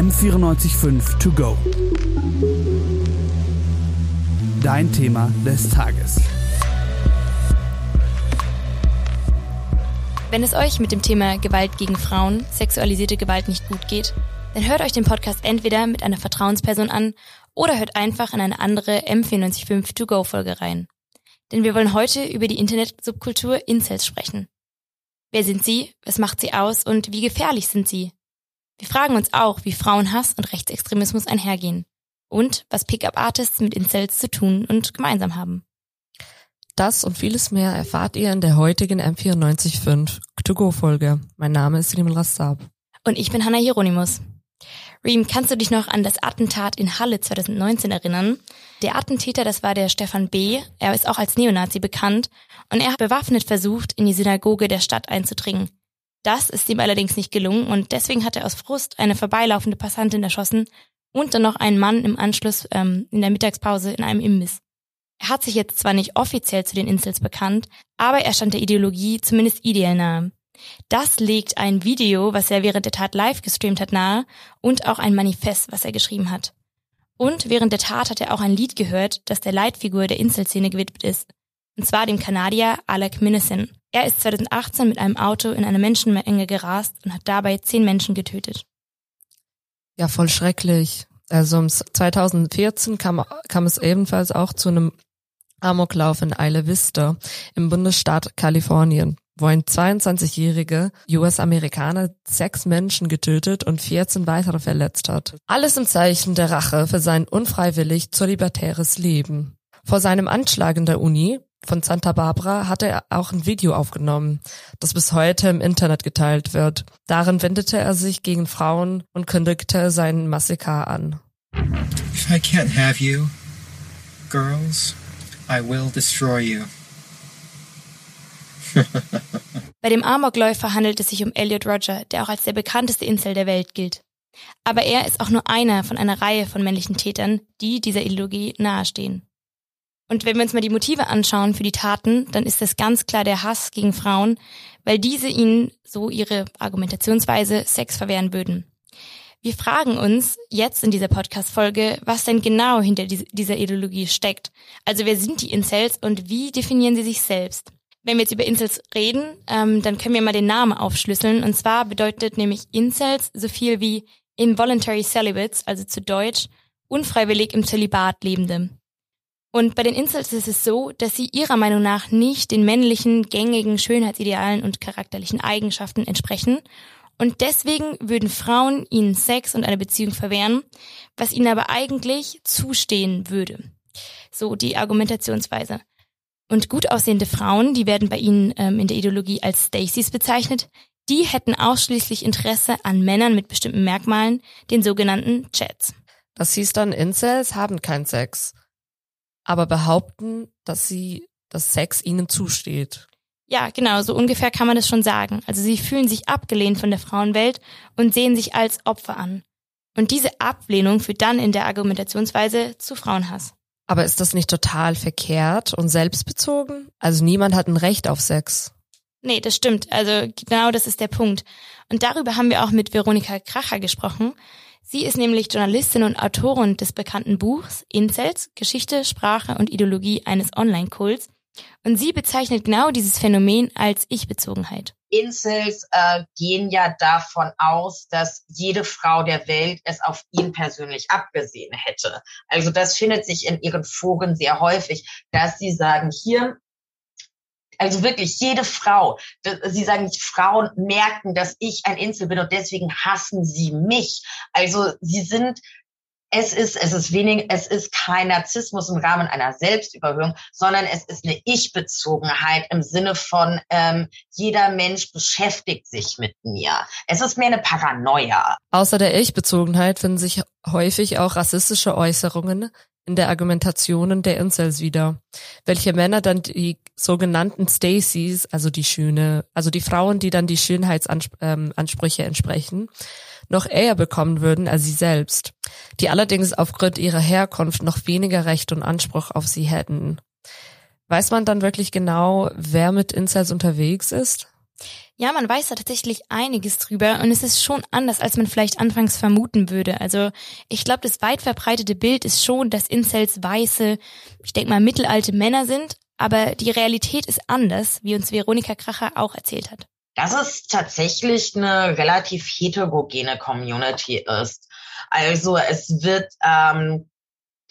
M945 To Go. Dein Thema des Tages. Wenn es euch mit dem Thema Gewalt gegen Frauen, sexualisierte Gewalt nicht gut geht, dann hört euch den Podcast entweder mit einer Vertrauensperson an oder hört einfach in eine andere M945 To Go Folge rein. Denn wir wollen heute über die Internet-Subkultur Incels sprechen. Wer sind sie? Was macht sie aus? Und wie gefährlich sind sie? Wir fragen uns auch, wie Frauenhass und Rechtsextremismus einhergehen. Und was Pickup-Artists mit Incels zu tun und gemeinsam haben. Das und vieles mehr erfahrt ihr in der heutigen M945 To-Go-Folge. Mein Name ist Rimel Rassab. Und ich bin Hanna Hieronymus. Reem, kannst du dich noch an das Attentat in Halle 2019 erinnern? Der Attentäter, das war der Stefan B., er ist auch als Neonazi bekannt und er hat bewaffnet versucht, in die Synagoge der Stadt einzudringen. Das ist ihm allerdings nicht gelungen und deswegen hat er aus Frust eine vorbeilaufende Passantin erschossen und dann noch einen Mann im Anschluss ähm, in der Mittagspause in einem Imbiss. Er hat sich jetzt zwar nicht offiziell zu den Insels bekannt, aber er stand der Ideologie zumindest ideell nahe. Das legt ein Video, was er während der Tat live gestreamt hat, nahe und auch ein Manifest, was er geschrieben hat. Und während der Tat hat er auch ein Lied gehört, das der Leitfigur der Inselszene gewidmet ist. Und zwar dem Kanadier Alec Minneson. Er ist 2018 mit einem Auto in eine Menschenmenge gerast und hat dabei zehn Menschen getötet. Ja, voll schrecklich. Also 2014 kam, kam es ebenfalls auch zu einem Amoklauf in Isla Vista im Bundesstaat Kalifornien wo ein 22-jähriger US-Amerikaner sechs Menschen getötet und 14 weitere verletzt hat. Alles im Zeichen der Rache für sein unfreiwillig zolibatäres Leben. Vor seinem Anschlag in der Uni von Santa Barbara hatte er auch ein Video aufgenommen, das bis heute im Internet geteilt wird. Darin wendete er sich gegen Frauen und kündigte seinen Massaker an. If I can't have you, girls, I will destroy you. Bei dem Amokläufer handelt es sich um Elliot Roger, der auch als der bekannteste Insel der Welt gilt. Aber er ist auch nur einer von einer Reihe von männlichen Tätern, die dieser Ideologie nahestehen. Und wenn wir uns mal die Motive anschauen für die Taten, dann ist das ganz klar der Hass gegen Frauen, weil diese ihnen, so ihre Argumentationsweise, Sex verwehren würden. Wir fragen uns jetzt in dieser Podcast-Folge, was denn genau hinter dieser Ideologie steckt. Also wer sind die Incels und wie definieren sie sich selbst? Wenn wir jetzt über Incels reden, ähm, dann können wir mal den Namen aufschlüsseln. Und zwar bedeutet nämlich Incels so viel wie involuntary celibates, also zu Deutsch unfreiwillig im Zölibat lebende. Und bei den Incels ist es so, dass sie ihrer Meinung nach nicht den männlichen, gängigen Schönheitsidealen und charakterlichen Eigenschaften entsprechen. Und deswegen würden Frauen ihnen Sex und eine Beziehung verwehren, was ihnen aber eigentlich zustehen würde. So die Argumentationsweise. Und gut aussehende Frauen, die werden bei ihnen ähm, in der Ideologie als Stacys bezeichnet, die hätten ausschließlich Interesse an Männern mit bestimmten Merkmalen, den sogenannten Chats. Das hieß dann, Incels haben keinen Sex, aber behaupten, dass sie, dass Sex ihnen zusteht. Ja, genau, so ungefähr kann man das schon sagen. Also sie fühlen sich abgelehnt von der Frauenwelt und sehen sich als Opfer an. Und diese Ablehnung führt dann in der Argumentationsweise zu Frauenhass. Aber ist das nicht total verkehrt und selbstbezogen? Also niemand hat ein Recht auf Sex. Nee, das stimmt. Also genau das ist der Punkt. Und darüber haben wir auch mit Veronika Kracher gesprochen. Sie ist nämlich Journalistin und Autorin des bekannten Buchs Incels, Geschichte, Sprache und Ideologie eines Online-Kults und sie bezeichnet genau dieses Phänomen als Ich-Bezogenheit. Incels äh, gehen ja davon aus, dass jede Frau der Welt es auf ihn persönlich abgesehen hätte. Also das findet sich in ihren Foren sehr häufig, dass sie sagen, hier, also wirklich jede Frau, sie sagen, Frauen merken, dass ich ein Insel bin und deswegen hassen sie mich. Also sie sind es ist, es ist wenig, es ist kein Narzissmus im Rahmen einer Selbstüberhöhung, sondern es ist eine Ich-Bezogenheit im Sinne von, ähm, jeder Mensch beschäftigt sich mit mir. Es ist mehr eine Paranoia. Außer der Ich-Bezogenheit finden sich häufig auch rassistische Äußerungen in der Argumentationen der Incels wieder, welche Männer dann die sogenannten Stacys, also die Schöne, also die Frauen, die dann die Schönheitsansprüche ähm, entsprechen, noch eher bekommen würden als sie selbst, die allerdings aufgrund ihrer Herkunft noch weniger Recht und Anspruch auf sie hätten. Weiß man dann wirklich genau, wer mit Incels unterwegs ist? Ja, man weiß da tatsächlich einiges drüber und es ist schon anders, als man vielleicht anfangs vermuten würde. Also ich glaube, das weit verbreitete Bild ist schon, dass Incels weiße, ich denke mal mittelalte Männer sind, aber die Realität ist anders, wie uns Veronika Kracher auch erzählt hat. Dass es tatsächlich eine relativ heterogene Community ist. Also es wird ähm,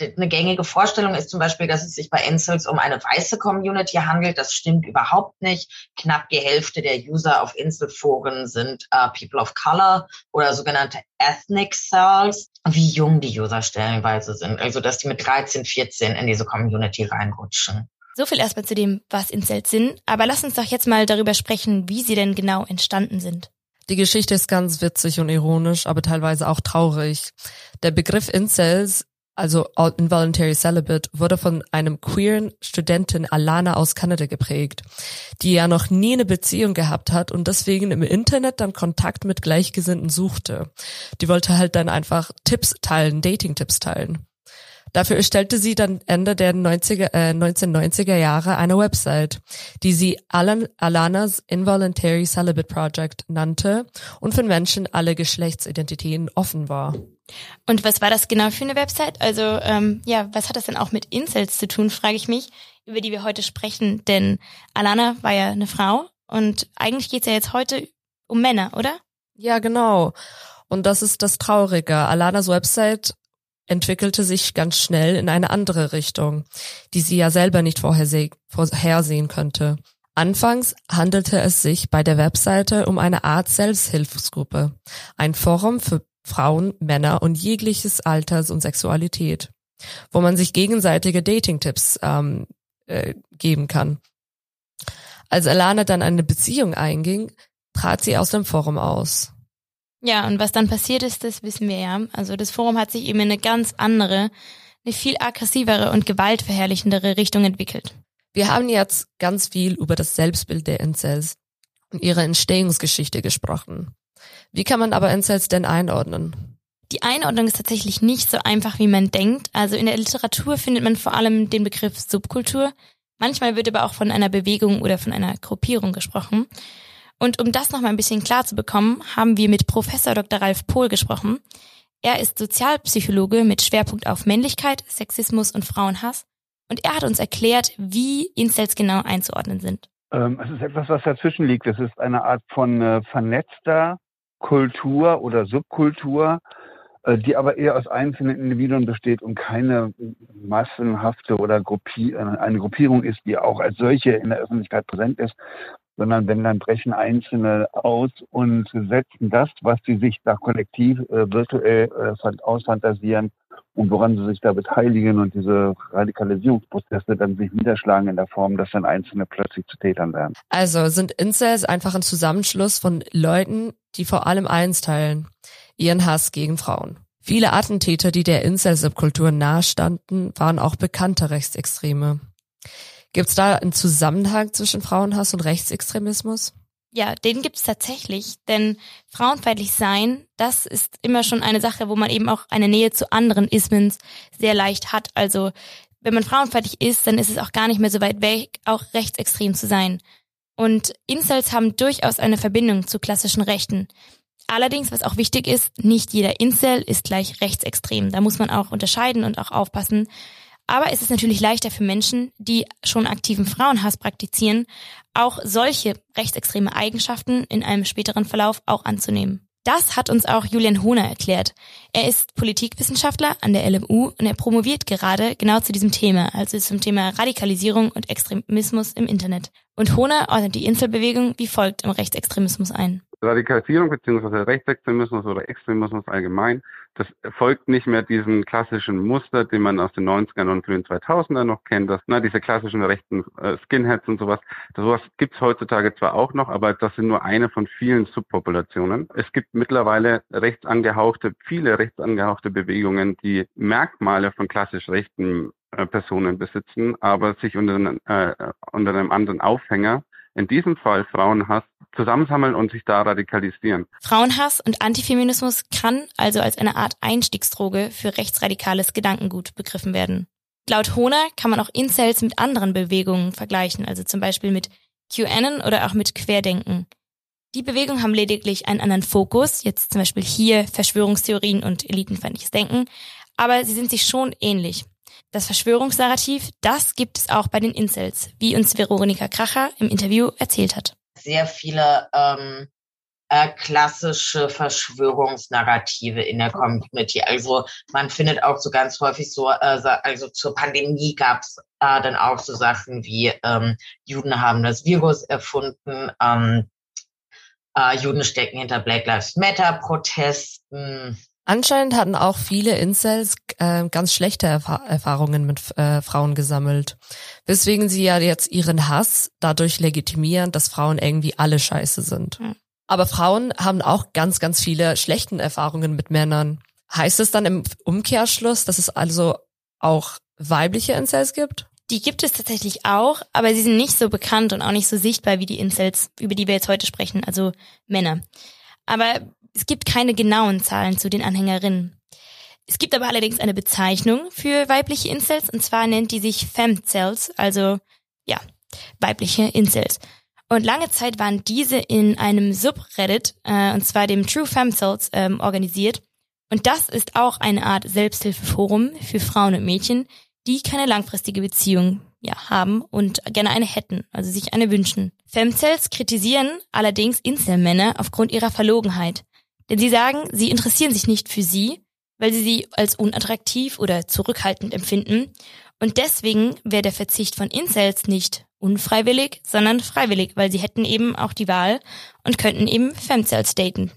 eine gängige Vorstellung ist zum Beispiel, dass es sich bei Incels um eine weiße Community handelt. Das stimmt überhaupt nicht. Knapp die Hälfte der User auf Inselforen sind äh, People of Color oder sogenannte Ethnic Cells. Wie jung die User stellenweise sind. Also, dass die mit 13, 14 in diese Community reinrutschen. So viel erstmal zu dem, was Incels sind. Aber lass uns doch jetzt mal darüber sprechen, wie sie denn genau entstanden sind. Die Geschichte ist ganz witzig und ironisch, aber teilweise auch traurig. Der Begriff Incels also Involuntary Celibate, wurde von einem queeren Studentin Alana aus Kanada geprägt, die ja noch nie eine Beziehung gehabt hat und deswegen im Internet dann Kontakt mit Gleichgesinnten suchte. Die wollte halt dann einfach Tipps teilen, Dating-Tipps teilen. Dafür erstellte sie dann Ende der 90er, äh, 1990er Jahre eine Website, die sie Alan, Alanas Involuntary Celibate Project nannte und für Menschen alle Geschlechtsidentitäten offen war. Und was war das genau für eine Website? Also ähm, ja, was hat das denn auch mit Incels zu tun, frage ich mich, über die wir heute sprechen. Denn Alana war ja eine Frau und eigentlich geht's ja jetzt heute um Männer, oder? Ja, genau. Und das ist das Traurige. Alanas Website entwickelte sich ganz schnell in eine andere Richtung, die sie ja selber nicht vorhersehen könnte. Anfangs handelte es sich bei der Webseite um eine Art Selbsthilfsgruppe, ein Forum für Frauen, Männer und jegliches Alters und Sexualität, wo man sich gegenseitige Dating-Tipps ähm, äh, geben kann. Als Alana dann eine Beziehung einging, trat sie aus dem Forum aus. Ja, und was dann passiert ist, das wissen wir ja. Also das Forum hat sich eben in eine ganz andere, eine viel aggressivere und gewaltverherrlichendere Richtung entwickelt. Wir haben jetzt ganz viel über das Selbstbild der Incels und ihre Entstehungsgeschichte gesprochen. Wie kann man aber Incels denn einordnen? Die Einordnung ist tatsächlich nicht so einfach, wie man denkt. Also in der Literatur findet man vor allem den Begriff Subkultur. Manchmal wird aber auch von einer Bewegung oder von einer Gruppierung gesprochen. Und um das nochmal ein bisschen klar zu bekommen, haben wir mit Professor Dr. Ralf Pohl gesprochen. Er ist Sozialpsychologe mit Schwerpunkt auf Männlichkeit, Sexismus und Frauenhass. Und er hat uns erklärt, wie Incels genau einzuordnen sind. Ähm, es ist etwas, was dazwischen liegt. Es ist eine Art von äh, vernetzter Kultur oder Subkultur, äh, die aber eher aus einzelnen Individuen besteht und keine massenhafte oder Gruppi äh, eine Gruppierung ist, die auch als solche in der Öffentlichkeit präsent ist, sondern wenn dann brechen Einzelne aus und setzen das, was sie sich da kollektiv äh, virtuell äh, ausfantasieren und woran sie sich da beteiligen und diese Radikalisierungsprozesse dann sich niederschlagen in der Form, dass dann Einzelne plötzlich zu Tätern werden. Also sind Incels einfach ein Zusammenschluss von Leuten, die vor allem eins teilen, ihren Hass gegen Frauen. Viele Attentäter, die der Incel-Subkultur nahestanden, waren auch bekannte Rechtsextreme. Gibt es da einen Zusammenhang zwischen Frauenhass und Rechtsextremismus? Ja, den gibt es tatsächlich, denn frauenfeindlich sein, das ist immer schon eine Sache, wo man eben auch eine Nähe zu anderen Ismen sehr leicht hat. Also wenn man frauenfeindlich ist, dann ist es auch gar nicht mehr so weit weg, auch rechtsextrem zu sein. Und Incels haben durchaus eine Verbindung zu klassischen Rechten. Allerdings, was auch wichtig ist, nicht jeder Incel ist gleich rechtsextrem. Da muss man auch unterscheiden und auch aufpassen. Aber es ist natürlich leichter für Menschen, die schon aktiven Frauenhass praktizieren, auch solche rechtsextreme Eigenschaften in einem späteren Verlauf auch anzunehmen. Das hat uns auch Julian Hohner erklärt. Er ist Politikwissenschaftler an der LMU und er promoviert gerade genau zu diesem Thema, also zum Thema Radikalisierung und Extremismus im Internet. Und Hohner ordnet die Inselbewegung wie folgt im Rechtsextremismus ein. Radikalisierung bzw. Rechtsextremismus oder Extremismus allgemein das folgt nicht mehr diesem klassischen Muster, den man aus den 90ern und frühen 2000ern noch kennt, dass na, diese klassischen rechten äh, Skinheads und sowas. Das sowas gibt's heutzutage zwar auch noch, aber das sind nur eine von vielen Subpopulationen. Es gibt mittlerweile rechtsangehauchte, viele rechtsangehauchte Bewegungen, die Merkmale von klassisch rechten äh, Personen besitzen, aber sich unter, äh, unter einem anderen Aufhänger in diesem Fall Frauenhass zusammensammeln und sich da radikalisieren. Frauenhass und Antifeminismus kann also als eine Art Einstiegsdroge für rechtsradikales Gedankengut begriffen werden. Laut Hohner kann man auch Incels mit anderen Bewegungen vergleichen, also zum Beispiel mit QAnon oder auch mit Querdenken. Die Bewegungen haben lediglich einen anderen Fokus, jetzt zum Beispiel hier Verschwörungstheorien und elitenfeindliches Denken, aber sie sind sich schon ähnlich. Das Verschwörungsnarrativ, das gibt es auch bei den Incels, wie uns Veronika Kracher im Interview erzählt hat. Sehr viele ähm, äh, klassische Verschwörungsnarrative in der Community. Also man findet auch so ganz häufig so, äh, also zur Pandemie gab es äh, dann auch so Sachen wie ähm, Juden haben das Virus erfunden, ähm, äh, Juden stecken hinter Black Lives Matter Protesten. Anscheinend hatten auch viele Incels äh, ganz schlechte Erfa Erfahrungen mit äh, Frauen gesammelt, weswegen sie ja jetzt ihren Hass dadurch legitimieren, dass Frauen irgendwie alle scheiße sind. Mhm. Aber Frauen haben auch ganz, ganz viele schlechten Erfahrungen mit Männern. Heißt es dann im Umkehrschluss, dass es also auch weibliche Incels gibt? Die gibt es tatsächlich auch, aber sie sind nicht so bekannt und auch nicht so sichtbar wie die Incels, über die wir jetzt heute sprechen, also Männer. Aber es gibt keine genauen Zahlen zu den Anhängerinnen. Es gibt aber allerdings eine Bezeichnung für weibliche Incels und zwar nennt die sich Femcels, also ja, weibliche Incels. Und lange Zeit waren diese in einem Subreddit, äh, und zwar dem True Femcels, ähm, organisiert. Und das ist auch eine Art Selbsthilfeforum für Frauen und Mädchen, die keine langfristige Beziehung ja, haben und gerne eine hätten, also sich eine wünschen. Femcells kritisieren allerdings Inselmänner aufgrund ihrer Verlogenheit. Denn sie sagen, sie interessieren sich nicht für sie, weil sie sie als unattraktiv oder zurückhaltend empfinden. Und deswegen wäre der Verzicht von Incels nicht unfreiwillig, sondern freiwillig, weil sie hätten eben auch die Wahl und könnten eben Femcells daten.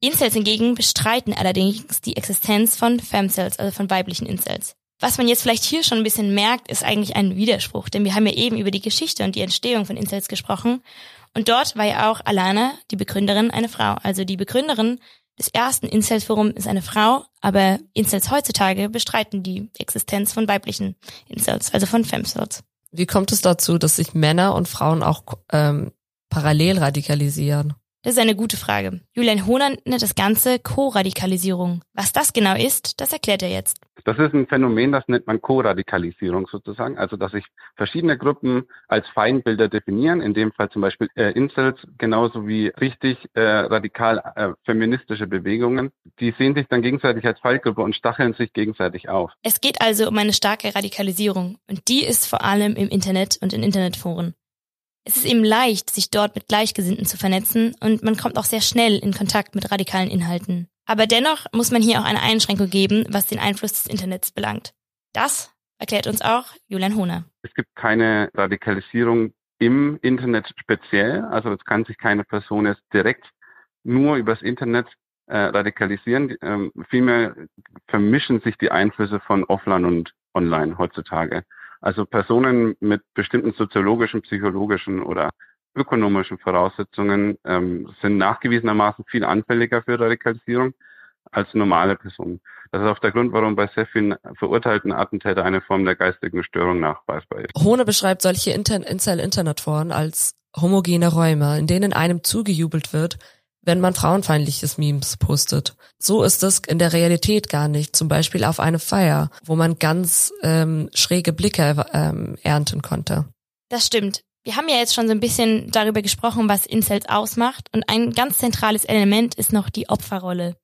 Incels hingegen bestreiten allerdings die Existenz von Femcells, also von weiblichen Incels. Was man jetzt vielleicht hier schon ein bisschen merkt, ist eigentlich ein Widerspruch, denn wir haben ja eben über die Geschichte und die Entstehung von Incels gesprochen. Und dort war ja auch Alana, die Begründerin, eine Frau. Also die Begründerin des ersten Incels-Forum ist eine Frau, aber Incels heutzutage bestreiten die Existenz von weiblichen Incels, also von Femcels. Wie kommt es dazu, dass sich Männer und Frauen auch ähm, parallel radikalisieren? Das ist eine gute Frage. Julian Hohner nennt das Ganze Co-Radikalisierung. Was das genau ist, das erklärt er jetzt. Das ist ein Phänomen, das nennt man Co-Radikalisierung sozusagen. Also, dass sich verschiedene Gruppen als Feindbilder definieren, in dem Fall zum Beispiel äh, Incels, genauso wie richtig äh, radikal äh, feministische Bewegungen. Die sehen sich dann gegenseitig als Feindgruppe und stacheln sich gegenseitig auf. Es geht also um eine starke Radikalisierung und die ist vor allem im Internet und in Internetforen. Es ist eben leicht, sich dort mit Gleichgesinnten zu vernetzen und man kommt auch sehr schnell in Kontakt mit radikalen Inhalten. Aber dennoch muss man hier auch eine Einschränkung geben, was den Einfluss des Internets belangt. Das erklärt uns auch Julian Hohner. Es gibt keine Radikalisierung im Internet speziell. Also es kann sich keine Person jetzt direkt nur übers Internet äh, radikalisieren. Ähm, vielmehr vermischen sich die Einflüsse von offline und online heutzutage. Also Personen mit bestimmten soziologischen, psychologischen oder ökonomischen Voraussetzungen ähm, sind nachgewiesenermaßen viel anfälliger für Radikalisierung als normale Personen. Das ist auch der Grund, warum bei sehr vielen verurteilten Attentäter eine Form der geistigen Störung nachweisbar ist. Hohne beschreibt solche Incel-Internetforen als homogene Räume, in denen einem zugejubelt wird, wenn man frauenfeindliches Memes postet. So ist es in der Realität gar nicht. Zum Beispiel auf eine Feier, wo man ganz ähm, schräge Blicke ähm, ernten konnte. Das stimmt. Wir haben ja jetzt schon so ein bisschen darüber gesprochen, was Incels ausmacht. Und ein ganz zentrales Element ist noch die Opferrolle.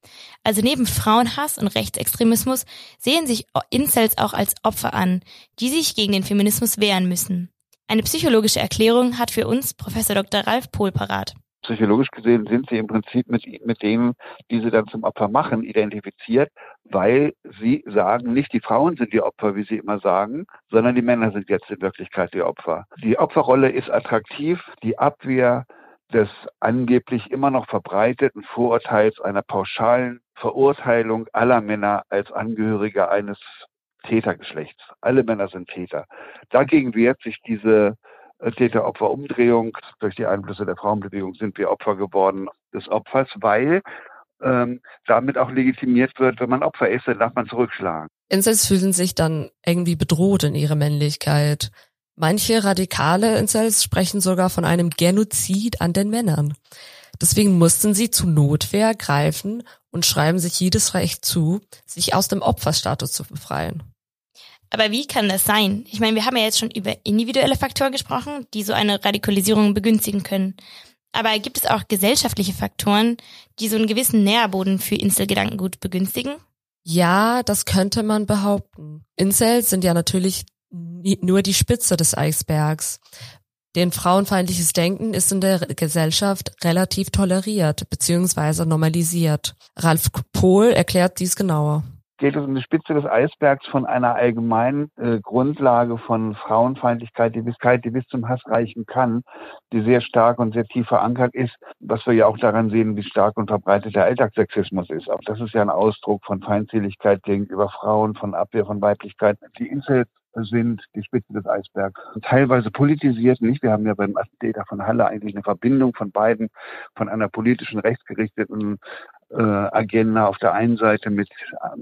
Also neben Frauenhass und Rechtsextremismus sehen sich Incels auch als Opfer an, die sich gegen den Feminismus wehren müssen. Eine psychologische Erklärung hat für uns Professor Dr. Ralf Pohl parat psychologisch gesehen sind sie im Prinzip mit, mit denen, die sie dann zum Opfer machen, identifiziert, weil sie sagen, nicht die Frauen sind die Opfer, wie sie immer sagen, sondern die Männer sind jetzt in Wirklichkeit die Opfer. Die Opferrolle ist attraktiv, die Abwehr des angeblich immer noch verbreiteten Vorurteils einer pauschalen Verurteilung aller Männer als Angehörige eines Tätergeschlechts. Alle Männer sind Täter. Dagegen wehrt sich diese Täter-Opfer-Umdrehung. Durch die Einflüsse der Frauenbewegung sind wir Opfer geworden des Opfers, weil ähm, damit auch legitimiert wird, wenn man Opfer ist, dann darf man zurückschlagen. Incels fühlen sich dann irgendwie bedroht in ihrer Männlichkeit. Manche radikale Incels sprechen sogar von einem Genozid an den Männern. Deswegen mussten sie zu Notwehr greifen und schreiben sich jedes Recht zu, sich aus dem Opferstatus zu befreien. Aber wie kann das sein? Ich meine, wir haben ja jetzt schon über individuelle Faktoren gesprochen, die so eine Radikalisierung begünstigen können. Aber gibt es auch gesellschaftliche Faktoren, die so einen gewissen Nährboden für Inselgedankengut begünstigen? Ja, das könnte man behaupten. Incels sind ja natürlich nur die Spitze des Eisbergs. Denn frauenfeindliches Denken ist in der Gesellschaft relativ toleriert bzw. normalisiert. Ralf Pohl erklärt dies genauer geht es um die Spitze des Eisbergs von einer allgemeinen äh, Grundlage von Frauenfeindlichkeit, die bis, die bis zum Hass reichen kann, die sehr stark und sehr tief verankert ist, was wir ja auch daran sehen, wie stark und verbreitet der Alltagssexismus ist. Auch das ist ja ein Ausdruck von Feindseligkeit gegenüber Frauen, von Abwehr von Weiblichkeit. Die Insel sind die Spitze des Eisbergs. Teilweise politisiert nicht. Wir haben ja beim Attentäter von Halle eigentlich eine Verbindung von beiden, von einer politischen, rechtsgerichteten äh, Agenda auf der einen Seite mit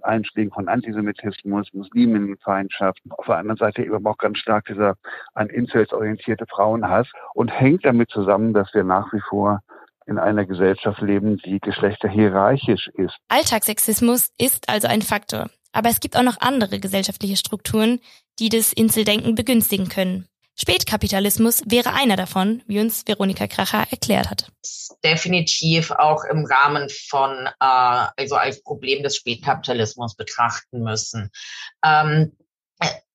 Einschlägen von Antisemitismus, Musliminnenfeindschaft, auf der anderen Seite eben auch ganz stark dieser an Incels orientierte Frauenhass und hängt damit zusammen, dass wir nach wie vor in einer Gesellschaft leben, die geschlechterhierarchisch ist. Alltagssexismus ist also ein Faktor. Aber es gibt auch noch andere gesellschaftliche Strukturen, die das Inseldenken begünstigen können. Spätkapitalismus wäre einer davon, wie uns Veronika Kracher erklärt hat. Definitiv auch im Rahmen von, äh, also als Problem des Spätkapitalismus betrachten müssen. Ähm,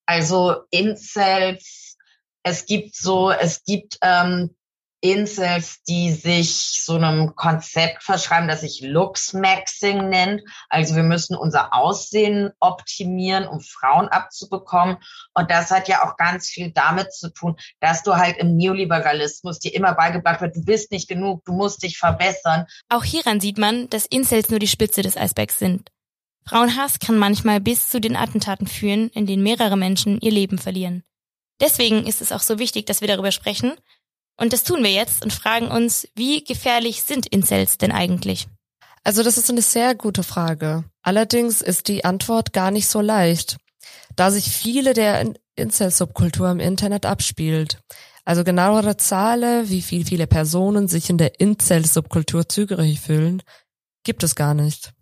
also Incels, es gibt so, es gibt ähm, Incels, die sich so einem Konzept verschreiben, das sich Looks-Maxing nennt. Also wir müssen unser Aussehen optimieren, um Frauen abzubekommen. Und das hat ja auch ganz viel damit zu tun, dass du halt im Neoliberalismus dir immer beigebracht wird, du bist nicht genug, du musst dich verbessern. Auch hieran sieht man, dass Incels nur die Spitze des Eisbergs sind. Frauenhass kann manchmal bis zu den Attentaten führen, in denen mehrere Menschen ihr Leben verlieren. Deswegen ist es auch so wichtig, dass wir darüber sprechen und das tun wir jetzt und fragen uns, wie gefährlich sind Incels denn eigentlich? Also das ist eine sehr gute Frage. Allerdings ist die Antwort gar nicht so leicht, da sich viele der Incel-Subkultur im Internet abspielt. Also genauere Zahlen, wie viel viele Personen sich in der Incel-Subkultur zugehörig fühlen, gibt es gar nicht.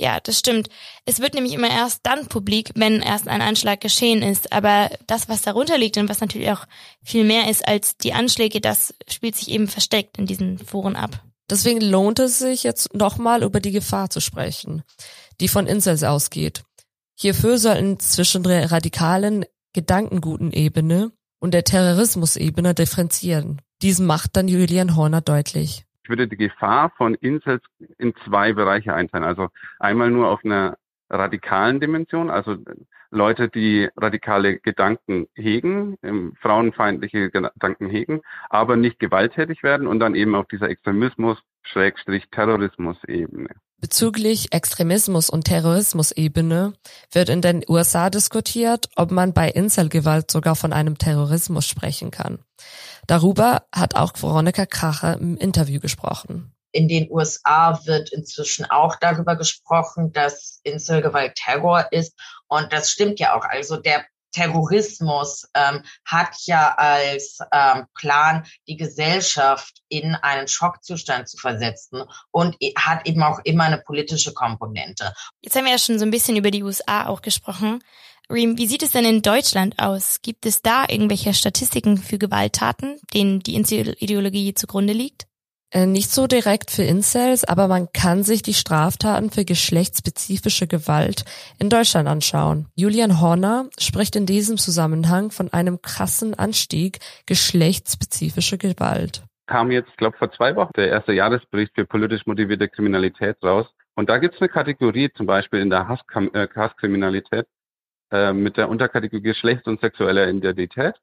Ja, das stimmt. Es wird nämlich immer erst dann publik, wenn erst ein Anschlag geschehen ist. Aber das, was darunter liegt und was natürlich auch viel mehr ist als die Anschläge, das spielt sich eben versteckt in diesen Foren ab. Deswegen lohnt es sich jetzt nochmal über die Gefahr zu sprechen, die von Incels ausgeht. Hierfür sollten zwischen der radikalen Gedankenguten-Ebene und der Terrorismus-Ebene differenzieren. Diesen macht dann Julian Horner deutlich würde die Gefahr von Incels in zwei Bereiche einteilen. Also einmal nur auf einer radikalen Dimension, also Leute, die radikale Gedanken hegen, frauenfeindliche Gedanken hegen, aber nicht gewalttätig werden und dann eben auf dieser Extremismus Schrägstrich Terrorismus-Ebene. Bezüglich Extremismus und Terrorismus-Ebene wird in den USA diskutiert, ob man bei Inselgewalt sogar von einem Terrorismus sprechen kann. Darüber hat auch Veronika Kracher im Interview gesprochen. In den USA wird inzwischen auch darüber gesprochen, dass Inselgewalt Terror ist. Und das stimmt ja auch. Also der Terrorismus ähm, hat ja als ähm, Plan, die Gesellschaft in einen Schockzustand zu versetzen und hat eben auch immer eine politische Komponente. Jetzt haben wir ja schon so ein bisschen über die USA auch gesprochen. Reem, wie sieht es denn in Deutschland aus? Gibt es da irgendwelche Statistiken für Gewalttaten, denen die Ideologie zugrunde liegt? Äh, nicht so direkt für Incels, aber man kann sich die Straftaten für geschlechtsspezifische Gewalt in Deutschland anschauen. Julian Horner spricht in diesem Zusammenhang von einem krassen Anstieg geschlechtsspezifische Gewalt. Kam jetzt, glaube vor zwei Wochen der erste Jahresbericht für politisch motivierte Kriminalität raus. Und da gibt es eine Kategorie, zum Beispiel in der äh, Hasskriminalität, äh, mit der Unterkategorie Geschlechts- und sexueller Identität.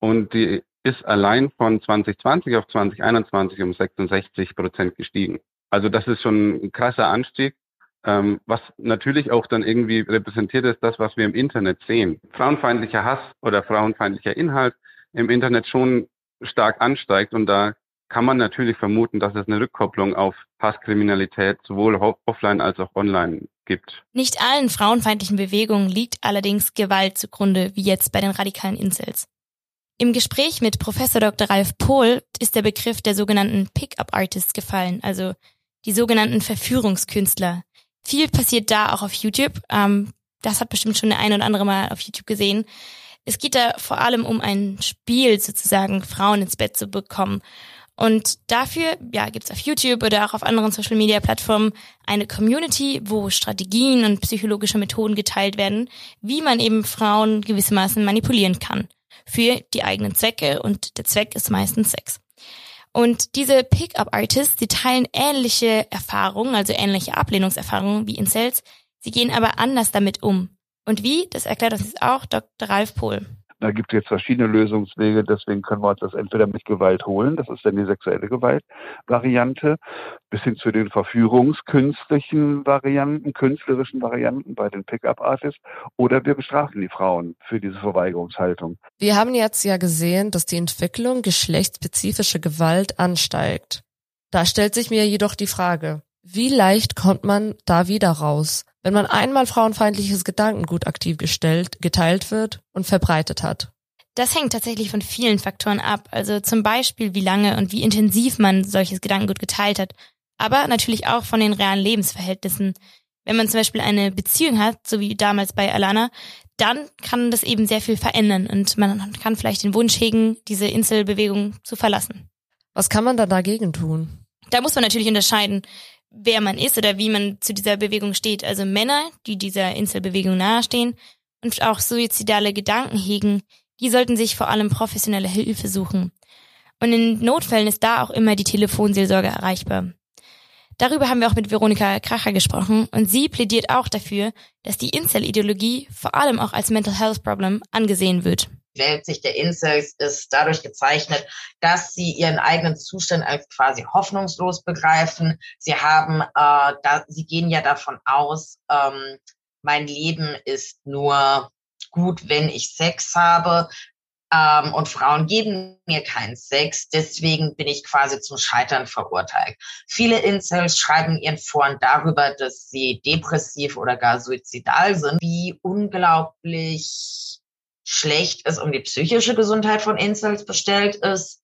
Und die ist allein von 2020 auf 2021 um 66 Prozent gestiegen. Also das ist schon ein krasser Anstieg, ähm, was natürlich auch dann irgendwie repräsentiert ist, das, was wir im Internet sehen. Frauenfeindlicher Hass oder frauenfeindlicher Inhalt im Internet schon stark ansteigt und da kann man natürlich vermuten, dass es eine Rückkopplung auf Hasskriminalität sowohl offline als auch online gibt. Nicht allen frauenfeindlichen Bewegungen liegt allerdings Gewalt zugrunde, wie jetzt bei den radikalen Incels. Im Gespräch mit Professor Dr. Ralf Pohl ist der Begriff der sogenannten Pickup Artists gefallen, also die sogenannten Verführungskünstler. Viel passiert da auch auf YouTube. Ähm, das hat bestimmt schon der ein oder andere mal auf YouTube gesehen. Es geht da vor allem um ein Spiel sozusagen, Frauen ins Bett zu bekommen. Und dafür ja, gibt es auf YouTube oder auch auf anderen Social-Media-Plattformen eine Community, wo Strategien und psychologische Methoden geteilt werden, wie man eben Frauen gewissermaßen manipulieren kann für die eigenen Zwecke und der Zweck ist meistens Sex. Und diese Pickup-Artists, die teilen ähnliche Erfahrungen, also ähnliche Ablehnungserfahrungen wie Incels, sie gehen aber anders damit um. Und wie, das erklärt uns jetzt auch Dr. Ralf Pohl. Da gibt es jetzt verschiedene Lösungswege, deswegen können wir uns das entweder mit Gewalt holen, das ist dann die sexuelle Gewalt-Variante, bis hin zu den verführungskünstlichen Varianten, künstlerischen Varianten bei den Pickup-Artists, oder wir bestrafen die Frauen für diese Verweigerungshaltung. Wir haben jetzt ja gesehen, dass die Entwicklung geschlechtsspezifische Gewalt ansteigt. Da stellt sich mir jedoch die Frage, wie leicht kommt man da wieder raus? Wenn man einmal frauenfeindliches Gedankengut aktiv gestellt, geteilt wird und verbreitet hat. Das hängt tatsächlich von vielen Faktoren ab. Also zum Beispiel, wie lange und wie intensiv man solches Gedankengut geteilt hat. Aber natürlich auch von den realen Lebensverhältnissen. Wenn man zum Beispiel eine Beziehung hat, so wie damals bei Alana, dann kann das eben sehr viel verändern und man kann vielleicht den Wunsch hegen, diese Inselbewegung zu verlassen. Was kann man da dagegen tun? Da muss man natürlich unterscheiden wer man ist oder wie man zu dieser Bewegung steht. Also Männer, die dieser Inselbewegung nahestehen und auch suizidale Gedanken hegen, die sollten sich vor allem professionelle Hilfe suchen. Und in Notfällen ist da auch immer die Telefonseelsorge erreichbar. Darüber haben wir auch mit Veronika Kracher gesprochen und sie plädiert auch dafür, dass die Incel-Ideologie vor allem auch als Mental Health Problem angesehen wird. Weltsicht der Incels ist dadurch gezeichnet, dass sie ihren eigenen Zustand als quasi hoffnungslos begreifen. Sie haben, äh, da, sie gehen ja davon aus, ähm, mein Leben ist nur gut, wenn ich Sex habe. Ähm, und Frauen geben mir keinen Sex, deswegen bin ich quasi zum Scheitern verurteilt. Viele Incels schreiben ihren Foren darüber, dass sie depressiv oder gar suizidal sind. Wie unglaublich schlecht es um die psychische Gesundheit von Incels bestellt ist.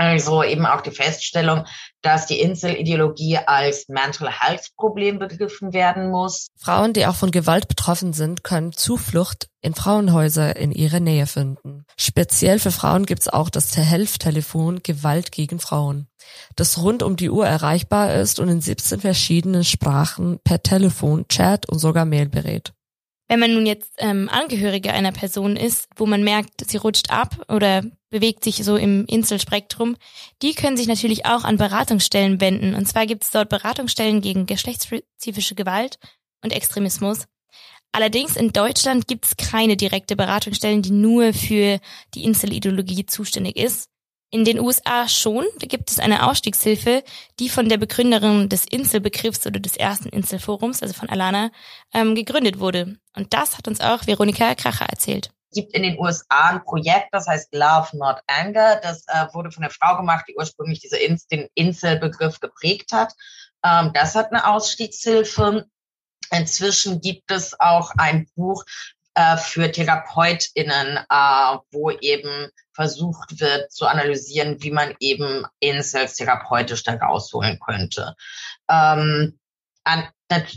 Also eben auch die Feststellung, dass die Insel-Ideologie als Mental Health Problem begriffen werden muss. Frauen, die auch von Gewalt betroffen sind, können Zuflucht in Frauenhäuser in ihrer Nähe finden. Speziell für Frauen gibt es auch das Helftelefon Gewalt gegen Frauen, das rund um die Uhr erreichbar ist und in 17 verschiedenen Sprachen per Telefon, Chat und sogar Mail berät. Wenn man nun jetzt ähm, Angehörige einer Person ist, wo man merkt, sie rutscht ab oder bewegt sich so im Inselspektrum, die können sich natürlich auch an Beratungsstellen wenden. Und zwar gibt es dort Beratungsstellen gegen geschlechtsspezifische Gewalt und Extremismus. Allerdings in Deutschland gibt es keine direkte Beratungsstellen, die nur für die Inselideologie zuständig ist. In den USA schon. Da gibt es eine Ausstiegshilfe, die von der Begründerin des Inselbegriffs oder des ersten Inselforums, also von Alana, ähm, gegründet wurde. Und das hat uns auch Veronika Kracher erzählt. Es gibt in den USA ein Projekt, das heißt Love Not Anger. Das äh, wurde von einer Frau gemacht, die ursprünglich diese Ins den Inselbegriff geprägt hat. Ähm, das hat eine Ausstiegshilfe. Inzwischen gibt es auch ein Buch äh, für TherapeutInnen, äh, wo eben versucht wird zu analysieren, wie man eben Incels therapeutisch da rausholen könnte. Ähm, an,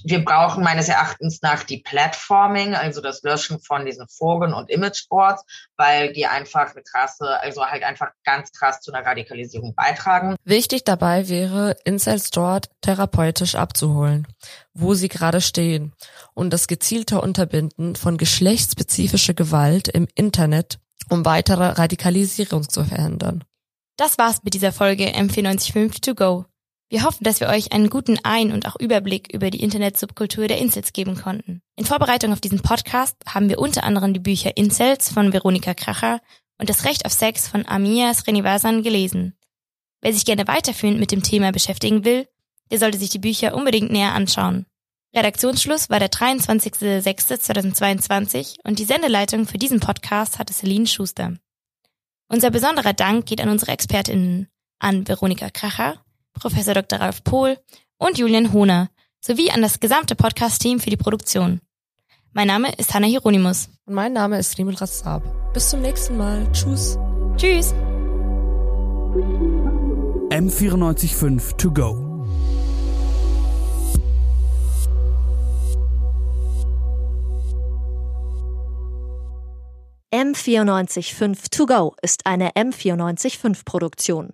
wir brauchen meines Erachtens nach die Platforming, also das Löschen von diesen Foren und Imageboards, weil die einfach eine krasse, also halt einfach ganz krass zu einer Radikalisierung beitragen. Wichtig dabei wäre, Incels dort therapeutisch abzuholen, wo sie gerade stehen und das gezielte Unterbinden von geschlechtsspezifischer Gewalt im Internet, um weitere Radikalisierung zu verhindern. Das war's mit dieser Folge M495 to go. Wir hoffen, dass wir euch einen guten Ein- und auch Überblick über die Internetsubkultur der Incels geben konnten. In Vorbereitung auf diesen Podcast haben wir unter anderem die Bücher Incels von Veronika Kracher und Das Recht auf Sex von Amia Srinivasan gelesen. Wer sich gerne weiterführend mit dem Thema beschäftigen will, der sollte sich die Bücher unbedingt näher anschauen. Redaktionsschluss war der 23.06.2022 und die Sendeleitung für diesen Podcast hatte Celine Schuster. Unser besonderer Dank geht an unsere ExpertInnen, an Veronika Kracher, Professor Dr. Ralf Pohl und Julian Hohner sowie an das gesamte Podcast-Team für die Produktion. Mein Name ist Hanna Hieronymus. Und mein Name ist Rimel Rassab. Bis zum nächsten Mal. Tschüss. Tschüss. M945 to go. M945 To Go ist eine M945 Produktion.